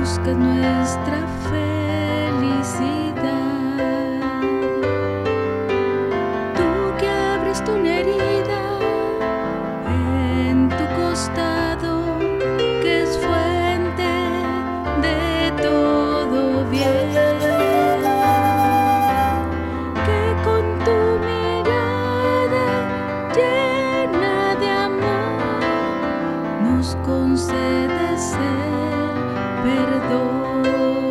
buscas nuestra felicidad. Tú que abres tu herida en tu costado, que es fuente de todo bien, que con tu mirada llena de amor nos concedes el perdón.